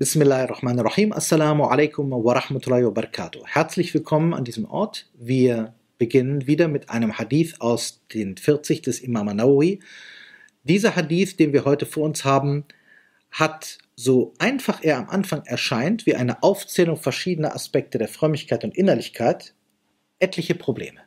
Bismillahirrahmanirrahim. Assalamu alaikum wa rahmatullahi wa barakatuh. Herzlich willkommen an diesem Ort. Wir beginnen wieder mit einem Hadith aus den 40 des Imam Nawawi. Dieser Hadith, den wir heute vor uns haben, hat, so einfach er am Anfang erscheint, wie eine Aufzählung verschiedener Aspekte der Frömmigkeit und Innerlichkeit, etliche Probleme.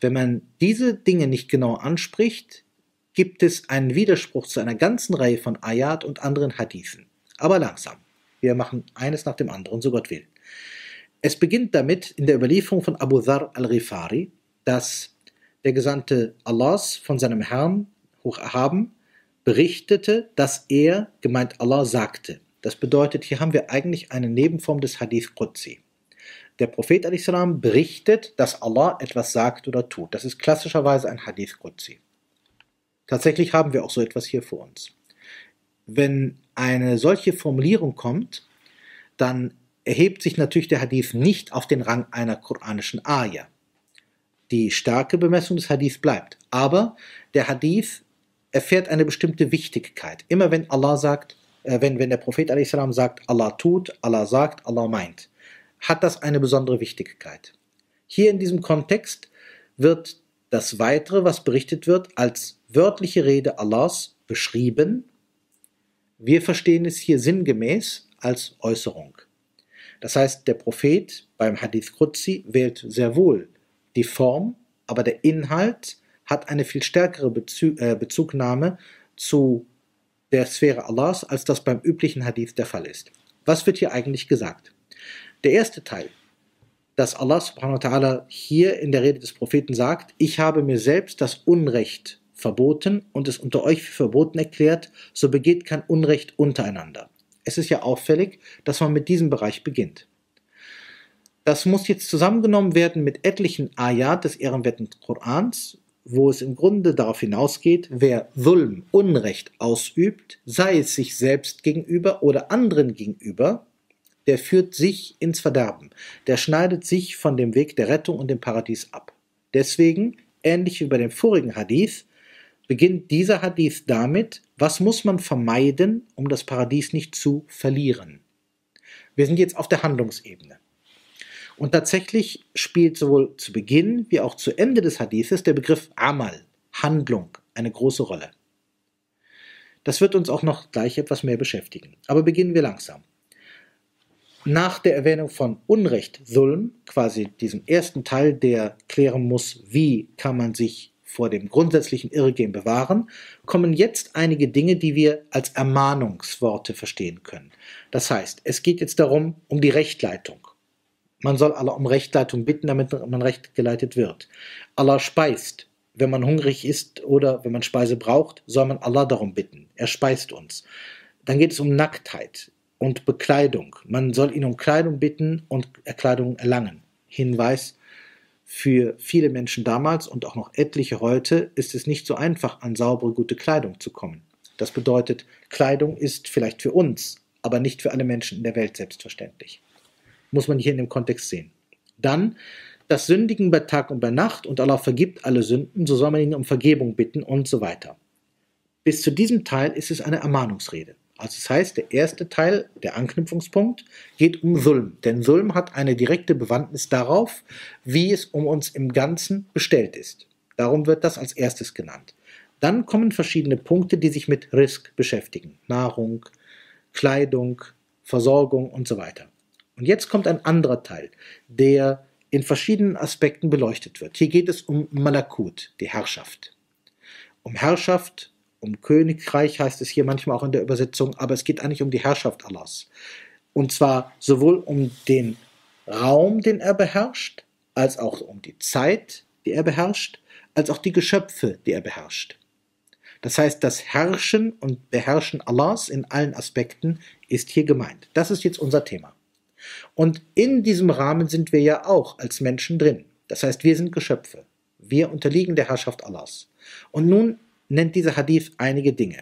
Wenn man diese Dinge nicht genau anspricht, gibt es einen Widerspruch zu einer ganzen Reihe von Ayat und anderen Hadithen. Aber langsam. Wir machen eines nach dem anderen, so Gott will. Es beginnt damit in der Überlieferung von Abu Dhar al-Rifari, dass der Gesandte Allahs von seinem Herrn hoch erhaben berichtete, dass er, gemeint Allah, sagte. Das bedeutet, hier haben wir eigentlich eine Nebenform des Hadith Qudsi. Der Prophet a.s. berichtet, dass Allah etwas sagt oder tut. Das ist klassischerweise ein Hadith Qudsi. Tatsächlich haben wir auch so etwas hier vor uns. Wenn eine solche Formulierung kommt, dann erhebt sich natürlich der Hadith nicht auf den Rang einer koranischen Ayah. Die starke Bemessung des Hadith bleibt. Aber der Hadith erfährt eine bestimmte Wichtigkeit. Immer wenn Allah sagt, äh, wenn, wenn der Prophet a.s. sagt, Allah tut, Allah sagt, Allah meint, hat das eine besondere Wichtigkeit. Hier in diesem Kontext wird das Weitere, was berichtet wird, als wörtliche Rede Allahs beschrieben. Wir verstehen es hier sinngemäß als Äußerung. Das heißt, der Prophet beim Hadith Qudsi wählt sehr wohl die Form, aber der Inhalt hat eine viel stärkere Bezug, äh, Bezugnahme zu der Sphäre Allahs, als das beim üblichen Hadith der Fall ist. Was wird hier eigentlich gesagt? Der erste Teil, dass Allah subhanahu wa ta'ala hier in der Rede des Propheten sagt, ich habe mir selbst das Unrecht verboten und es unter euch für verboten erklärt, so begeht kein Unrecht untereinander. Es ist ja auffällig, dass man mit diesem Bereich beginnt. Das muss jetzt zusammengenommen werden mit etlichen Ayat des ehrenwerten Korans, wo es im Grunde darauf hinausgeht, wer Zulm, Unrecht ausübt, sei es sich selbst gegenüber oder anderen gegenüber, der führt sich ins Verderben, der schneidet sich von dem Weg der Rettung und dem Paradies ab. Deswegen, ähnlich wie bei dem vorigen Hadith, beginnt dieser Hadith damit, was muss man vermeiden, um das Paradies nicht zu verlieren. Wir sind jetzt auf der Handlungsebene. Und tatsächlich spielt sowohl zu Beginn wie auch zu Ende des Hadithes der Begriff Amal, Handlung, eine große Rolle. Das wird uns auch noch gleich etwas mehr beschäftigen. Aber beginnen wir langsam. Nach der Erwähnung von Unrecht, Sulm, quasi diesem ersten Teil, der klären muss, wie kann man sich vor dem grundsätzlichen Irrgehen bewahren, kommen jetzt einige Dinge, die wir als Ermahnungsworte verstehen können. Das heißt, es geht jetzt darum, um die Rechtleitung. Man soll Allah um Rechtleitung bitten, damit man recht geleitet wird. Allah speist. Wenn man hungrig ist oder wenn man Speise braucht, soll man Allah darum bitten. Er speist uns. Dann geht es um Nacktheit und Bekleidung. Man soll ihn um Kleidung bitten und Kleidung erlangen. Hinweis, für viele Menschen damals und auch noch etliche heute ist es nicht so einfach, an saubere, gute Kleidung zu kommen. Das bedeutet, Kleidung ist vielleicht für uns, aber nicht für alle Menschen in der Welt selbstverständlich muss man hier in dem Kontext sehen. Dann das Sündigen bei Tag und bei Nacht und Allah vergibt alle Sünden, so soll man ihn um Vergebung bitten und so weiter. Bis zu diesem Teil ist es eine Ermahnungsrede. Also das heißt, der erste Teil, der Anknüpfungspunkt, geht um Sulm. Denn Sulm hat eine direkte Bewandtnis darauf, wie es um uns im Ganzen bestellt ist. Darum wird das als erstes genannt. Dann kommen verschiedene Punkte, die sich mit Risk beschäftigen. Nahrung, Kleidung, Versorgung und so weiter. Und jetzt kommt ein anderer Teil, der in verschiedenen Aspekten beleuchtet wird. Hier geht es um Malakut, die Herrschaft. Um Herrschaft, um Königreich heißt es hier manchmal auch in der Übersetzung, aber es geht eigentlich um die Herrschaft Allahs. Und zwar sowohl um den Raum, den er beherrscht, als auch um die Zeit, die er beherrscht, als auch die Geschöpfe, die er beherrscht. Das heißt, das Herrschen und Beherrschen Allahs in allen Aspekten ist hier gemeint. Das ist jetzt unser Thema. Und in diesem Rahmen sind wir ja auch als Menschen drin. Das heißt, wir sind Geschöpfe. Wir unterliegen der Herrschaft Allahs. Und nun nennt dieser Hadith einige Dinge.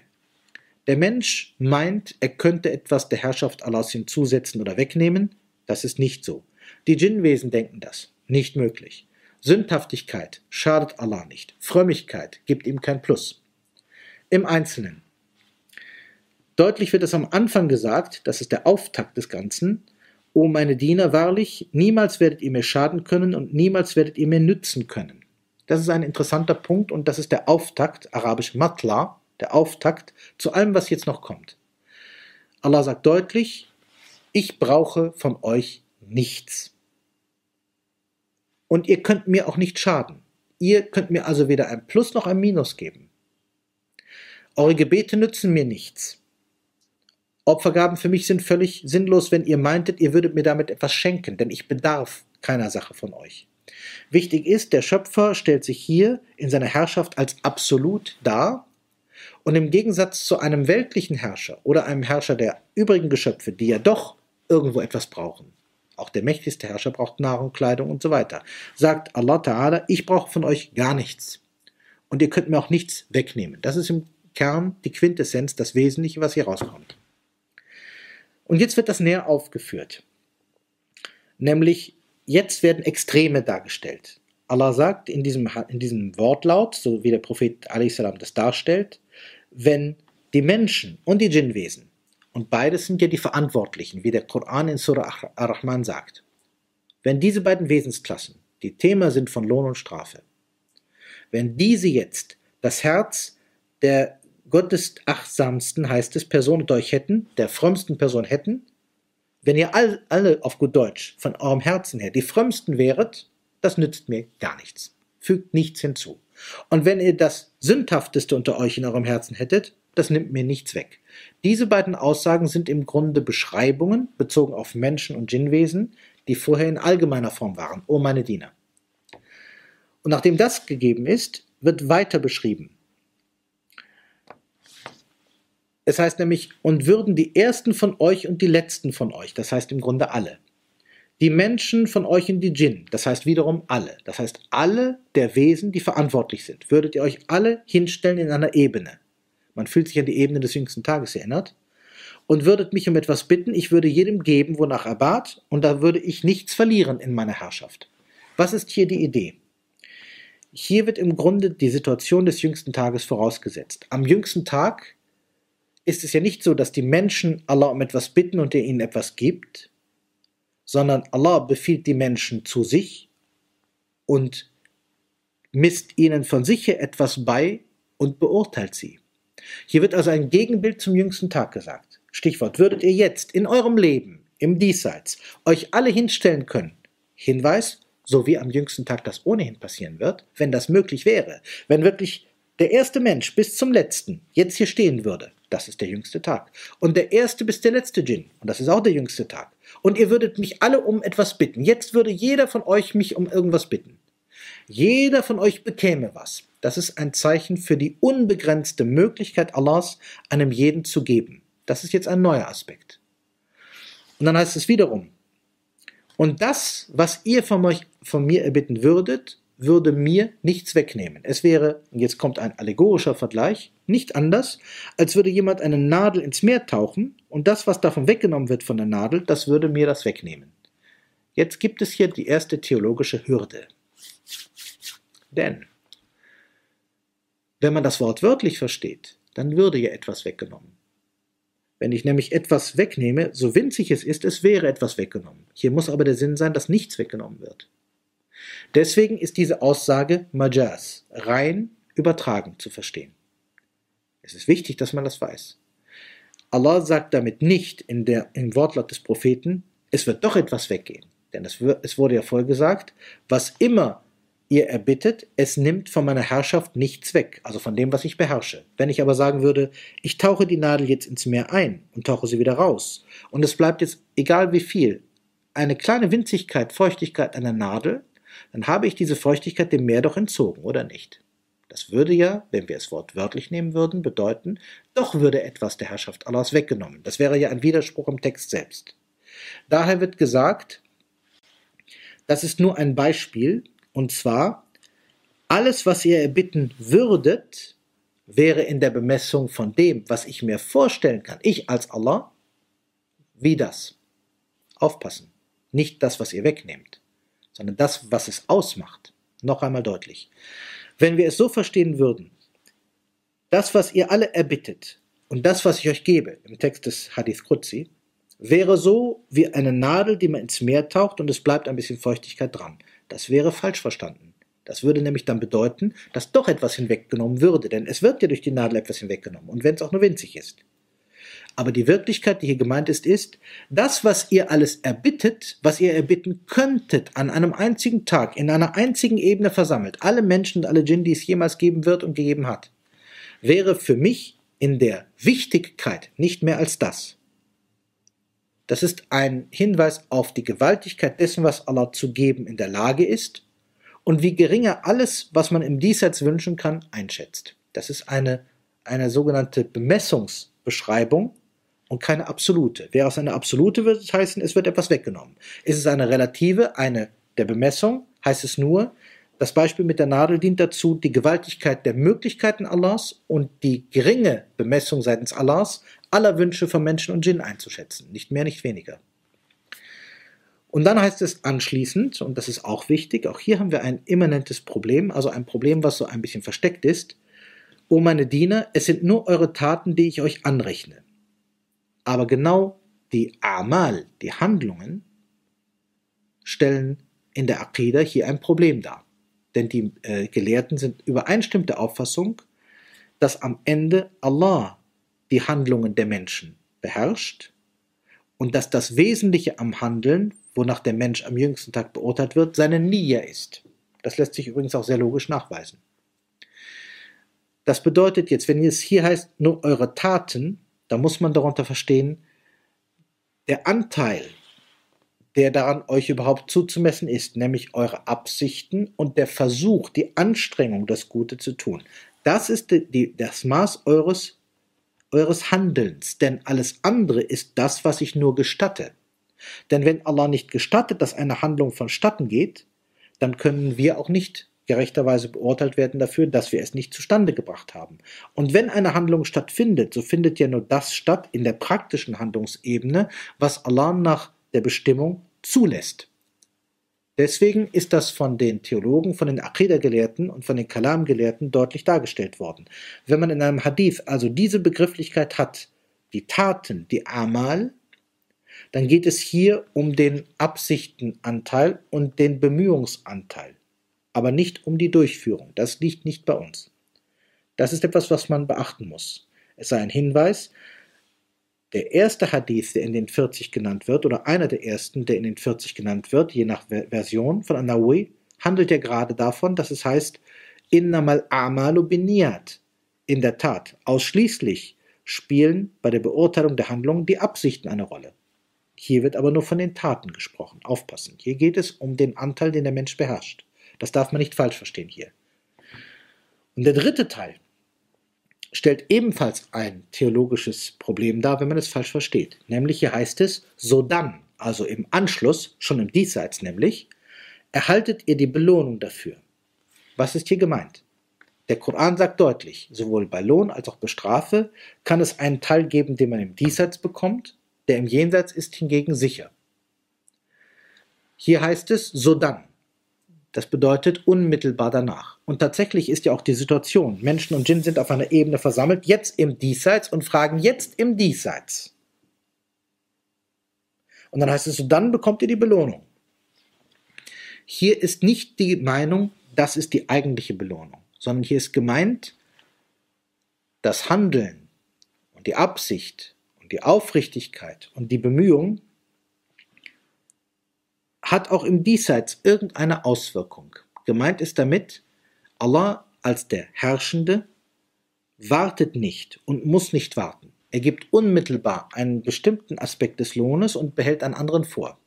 Der Mensch meint, er könnte etwas der Herrschaft Allahs hinzusetzen oder wegnehmen. Das ist nicht so. Die Djinnwesen denken das. Nicht möglich. Sündhaftigkeit schadet Allah nicht. Frömmigkeit gibt ihm kein Plus. Im Einzelnen. Deutlich wird es am Anfang gesagt, das ist der Auftakt des Ganzen, O meine Diener, wahrlich, niemals werdet ihr mir schaden können und niemals werdet ihr mir nützen können. Das ist ein interessanter Punkt und das ist der Auftakt, arabisch Matla, der Auftakt zu allem, was jetzt noch kommt. Allah sagt deutlich, ich brauche von euch nichts. Und ihr könnt mir auch nicht schaden. Ihr könnt mir also weder ein Plus noch ein Minus geben. Eure Gebete nützen mir nichts. Opfergaben für mich sind völlig sinnlos, wenn ihr meintet, ihr würdet mir damit etwas schenken, denn ich bedarf keiner Sache von euch. Wichtig ist, der Schöpfer stellt sich hier in seiner Herrschaft als absolut dar und im Gegensatz zu einem weltlichen Herrscher oder einem Herrscher der übrigen Geschöpfe, die ja doch irgendwo etwas brauchen, auch der mächtigste Herrscher braucht Nahrung, Kleidung und so weiter, sagt Allah Ta'ala, ich brauche von euch gar nichts. Und ihr könnt mir auch nichts wegnehmen. Das ist im Kern die Quintessenz, das Wesentliche, was hier rauskommt. Und jetzt wird das näher aufgeführt. Nämlich, jetzt werden Extreme dargestellt. Allah sagt in diesem, in diesem Wortlaut, so wie der Prophet a.s. das darstellt, wenn die Menschen und die Djinnwesen, und beides sind ja die Verantwortlichen, wie der Koran in Surah Ar-Rahman sagt, wenn diese beiden Wesensklassen, die Thema sind von Lohn und Strafe, wenn diese jetzt das Herz der gottesachsamsten, heißt es, Person euch hätten, der frömmsten Person hätten, wenn ihr all, alle auf gut Deutsch von eurem Herzen her die frömmsten wäret, das nützt mir gar nichts, fügt nichts hinzu. Und wenn ihr das sündhafteste unter euch in eurem Herzen hättet, das nimmt mir nichts weg. Diese beiden Aussagen sind im Grunde Beschreibungen bezogen auf Menschen und Djinnwesen, die vorher in allgemeiner Form waren, o meine Diener. Und nachdem das gegeben ist, wird weiter beschrieben, Es heißt nämlich, und würden die Ersten von euch und die Letzten von euch, das heißt im Grunde alle. Die Menschen von euch und die Djinn, das heißt wiederum alle, das heißt alle der Wesen, die verantwortlich sind, würdet ihr euch alle hinstellen in einer Ebene. Man fühlt sich an die Ebene des jüngsten Tages erinnert. Und würdet mich um etwas bitten, ich würde jedem geben, wonach er bat, und da würde ich nichts verlieren in meiner Herrschaft. Was ist hier die Idee? Hier wird im Grunde die Situation des jüngsten Tages vorausgesetzt. Am jüngsten Tag ist es ja nicht so, dass die Menschen Allah um etwas bitten und er ihnen etwas gibt, sondern Allah befiehlt die Menschen zu sich und misst ihnen von sich her etwas bei und beurteilt sie. Hier wird also ein Gegenbild zum jüngsten Tag gesagt. Stichwort, würdet ihr jetzt in eurem Leben, im Diesseits, euch alle hinstellen können? Hinweis, so wie am jüngsten Tag das ohnehin passieren wird, wenn das möglich wäre, wenn wirklich der erste Mensch bis zum letzten jetzt hier stehen würde, das ist der jüngste Tag. Und der erste bis der letzte Djinn, und das ist auch der jüngste Tag. Und ihr würdet mich alle um etwas bitten. Jetzt würde jeder von euch mich um irgendwas bitten. Jeder von euch bekäme was. Das ist ein Zeichen für die unbegrenzte Möglichkeit Allahs, einem jeden zu geben. Das ist jetzt ein neuer Aspekt. Und dann heißt es wiederum, und das, was ihr von, euch, von mir erbitten würdet, würde mir nichts wegnehmen. Es wäre, jetzt kommt ein allegorischer Vergleich, nicht anders, als würde jemand eine Nadel ins Meer tauchen und das, was davon weggenommen wird von der Nadel, das würde mir das wegnehmen. Jetzt gibt es hier die erste theologische Hürde. Denn, wenn man das Wort wörtlich versteht, dann würde ja etwas weggenommen. Wenn ich nämlich etwas wegnehme, so winzig es ist, es wäre etwas weggenommen. Hier muss aber der Sinn sein, dass nichts weggenommen wird. Deswegen ist diese Aussage Majaz, rein übertragen zu verstehen. Es ist wichtig, dass man das weiß. Allah sagt damit nicht in der, im Wortlaut des Propheten, es wird doch etwas weggehen. Denn es, es wurde ja voll gesagt, was immer ihr erbittet, es nimmt von meiner Herrschaft nichts weg, also von dem, was ich beherrsche. Wenn ich aber sagen würde, ich tauche die Nadel jetzt ins Meer ein und tauche sie wieder raus, und es bleibt jetzt, egal wie viel, eine kleine Winzigkeit, Feuchtigkeit an der Nadel, dann habe ich diese Feuchtigkeit dem Meer doch entzogen, oder nicht? Das würde ja, wenn wir es wortwörtlich nehmen würden, bedeuten, doch würde etwas der Herrschaft Allahs weggenommen. Das wäre ja ein Widerspruch im Text selbst. Daher wird gesagt, das ist nur ein Beispiel, und zwar, alles, was ihr erbitten würdet, wäre in der Bemessung von dem, was ich mir vorstellen kann, ich als Allah, wie das. Aufpassen. Nicht das, was ihr wegnehmt sondern das, was es ausmacht. Noch einmal deutlich. Wenn wir es so verstehen würden, das, was ihr alle erbittet, und das, was ich euch gebe, im Text des Hadith Qudsi, wäre so wie eine Nadel, die man ins Meer taucht und es bleibt ein bisschen Feuchtigkeit dran. Das wäre falsch verstanden. Das würde nämlich dann bedeuten, dass doch etwas hinweggenommen würde, denn es wird ja durch die Nadel etwas hinweggenommen, und wenn es auch nur winzig ist. Aber die Wirklichkeit, die hier gemeint ist, ist, das, was ihr alles erbittet, was ihr erbitten könntet, an einem einzigen Tag, in einer einzigen Ebene versammelt, alle Menschen und alle Djinn, die es jemals geben wird und gegeben hat, wäre für mich in der Wichtigkeit nicht mehr als das. Das ist ein Hinweis auf die Gewaltigkeit dessen, was Allah zu geben in der Lage ist und wie gering er alles, was man im Diesseits wünschen kann, einschätzt. Das ist eine, eine sogenannte Bemessungsbeschreibung und keine absolute. Wäre es eine absolute, würde es heißen, es wird etwas weggenommen. Ist es eine relative, eine der Bemessung, heißt es nur, das Beispiel mit der Nadel dient dazu, die Gewaltigkeit der Möglichkeiten Allahs und die geringe Bemessung seitens Allahs aller Wünsche von Menschen und Djinn einzuschätzen. Nicht mehr, nicht weniger. Und dann heißt es anschließend, und das ist auch wichtig, auch hier haben wir ein immanentes Problem, also ein Problem, was so ein bisschen versteckt ist. O meine Diener, es sind nur eure Taten, die ich euch anrechne. Aber genau die Amal, die Handlungen, stellen in der Aqidah hier ein Problem dar. Denn die äh, Gelehrten sind übereinstimmend der Auffassung, dass am Ende Allah die Handlungen der Menschen beherrscht und dass das Wesentliche am Handeln, wonach der Mensch am jüngsten Tag beurteilt wird, seine Nia ist. Das lässt sich übrigens auch sehr logisch nachweisen. Das bedeutet jetzt, wenn es hier heißt, nur eure Taten, da muss man darunter verstehen, der Anteil, der daran euch überhaupt zuzumessen ist, nämlich eure Absichten und der Versuch, die Anstrengung, das Gute zu tun. Das ist die, das Maß eures, eures Handelns, denn alles andere ist das, was ich nur gestatte. Denn wenn Allah nicht gestattet, dass eine Handlung vonstatten geht, dann können wir auch nicht gerechterweise beurteilt werden dafür, dass wir es nicht zustande gebracht haben. Und wenn eine Handlung stattfindet, so findet ja nur das statt in der praktischen Handlungsebene, was Allah nach der Bestimmung zulässt. Deswegen ist das von den Theologen, von den Aqidah-Gelehrten und von den Kalam-Gelehrten deutlich dargestellt worden. Wenn man in einem Hadith also diese Begrifflichkeit hat, die Taten, die Amal, dann geht es hier um den Absichtenanteil und den Bemühungsanteil aber nicht um die Durchführung. Das liegt nicht bei uns. Das ist etwas, was man beachten muss. Es sei ein Hinweis, der erste Hadith, der in den 40 genannt wird, oder einer der ersten, der in den 40 genannt wird, je nach Version von Anawi, handelt ja gerade davon, dass es heißt, innamal amalu biniyat. In der Tat, ausschließlich spielen bei der Beurteilung der Handlungen die Absichten eine Rolle. Hier wird aber nur von den Taten gesprochen. Aufpassen. Hier geht es um den Anteil, den der Mensch beherrscht. Das darf man nicht falsch verstehen hier. Und der dritte Teil stellt ebenfalls ein theologisches Problem dar, wenn man es falsch versteht. Nämlich hier heißt es, so dann, also im Anschluss, schon im Diesseits nämlich, erhaltet ihr die Belohnung dafür. Was ist hier gemeint? Der Koran sagt deutlich, sowohl bei Lohn als auch bei Strafe kann es einen Teil geben, den man im Diesseits bekommt, der im Jenseits ist hingegen sicher. Hier heißt es, so dann. Das bedeutet unmittelbar danach. Und tatsächlich ist ja auch die Situation, Menschen und Djinn sind auf einer Ebene versammelt, jetzt im Diesseits und fragen jetzt im Diesseits. Und dann heißt es so, dann bekommt ihr die Belohnung. Hier ist nicht die Meinung, das ist die eigentliche Belohnung, sondern hier ist gemeint, das Handeln und die Absicht und die Aufrichtigkeit und die Bemühung hat auch im Diesseits irgendeine Auswirkung. Gemeint ist damit, Allah als der Herrschende wartet nicht und muss nicht warten. Er gibt unmittelbar einen bestimmten Aspekt des Lohnes und behält einen anderen vor.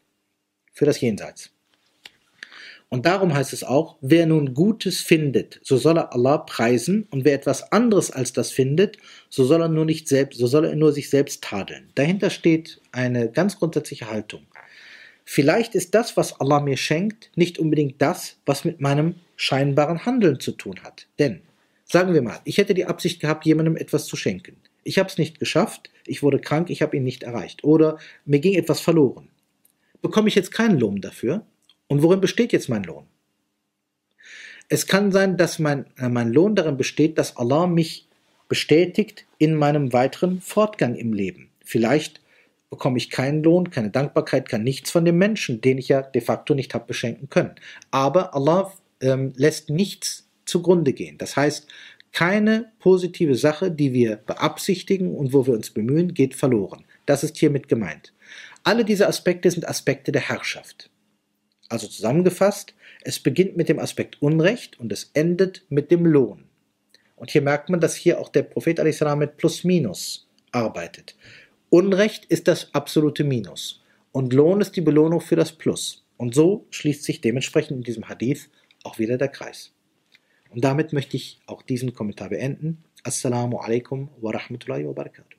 Für das Jenseits. Und darum heißt es auch, wer nun Gutes findet, so soll er Allah preisen, und wer etwas anderes als das findet, so soll er nur nicht selbst, so soll er nur sich selbst tadeln. Dahinter steht eine ganz grundsätzliche Haltung. Vielleicht ist das, was Allah mir schenkt, nicht unbedingt das, was mit meinem scheinbaren Handeln zu tun hat. Denn, sagen wir mal, ich hätte die Absicht gehabt, jemandem etwas zu schenken. Ich habe es nicht geschafft, ich wurde krank, ich habe ihn nicht erreicht. Oder mir ging etwas verloren. Bekomme ich jetzt keinen Lohn dafür? Und worin besteht jetzt mein Lohn? Es kann sein, dass mein, äh, mein Lohn darin besteht, dass Allah mich bestätigt in meinem weiteren Fortgang im Leben. Vielleicht bekomme ich keinen Lohn, keine Dankbarkeit, kann nichts von dem Menschen, den ich ja de facto nicht habe beschenken können. Aber Allah ähm, lässt nichts zugrunde gehen. Das heißt, keine positive Sache, die wir beabsichtigen und wo wir uns bemühen, geht verloren. Das ist hiermit gemeint. Alle diese Aspekte sind Aspekte der Herrschaft. Also zusammengefasst, es beginnt mit dem Aspekt Unrecht und es endet mit dem Lohn. Und hier merkt man, dass hier auch der Prophet mit Plus-Minus arbeitet. Unrecht ist das absolute Minus und Lohn ist die Belohnung für das Plus. Und so schließt sich dementsprechend in diesem Hadith auch wieder der Kreis. Und damit möchte ich auch diesen Kommentar beenden. Assalamu alaikum wa rahmatullahi wa barakatuh.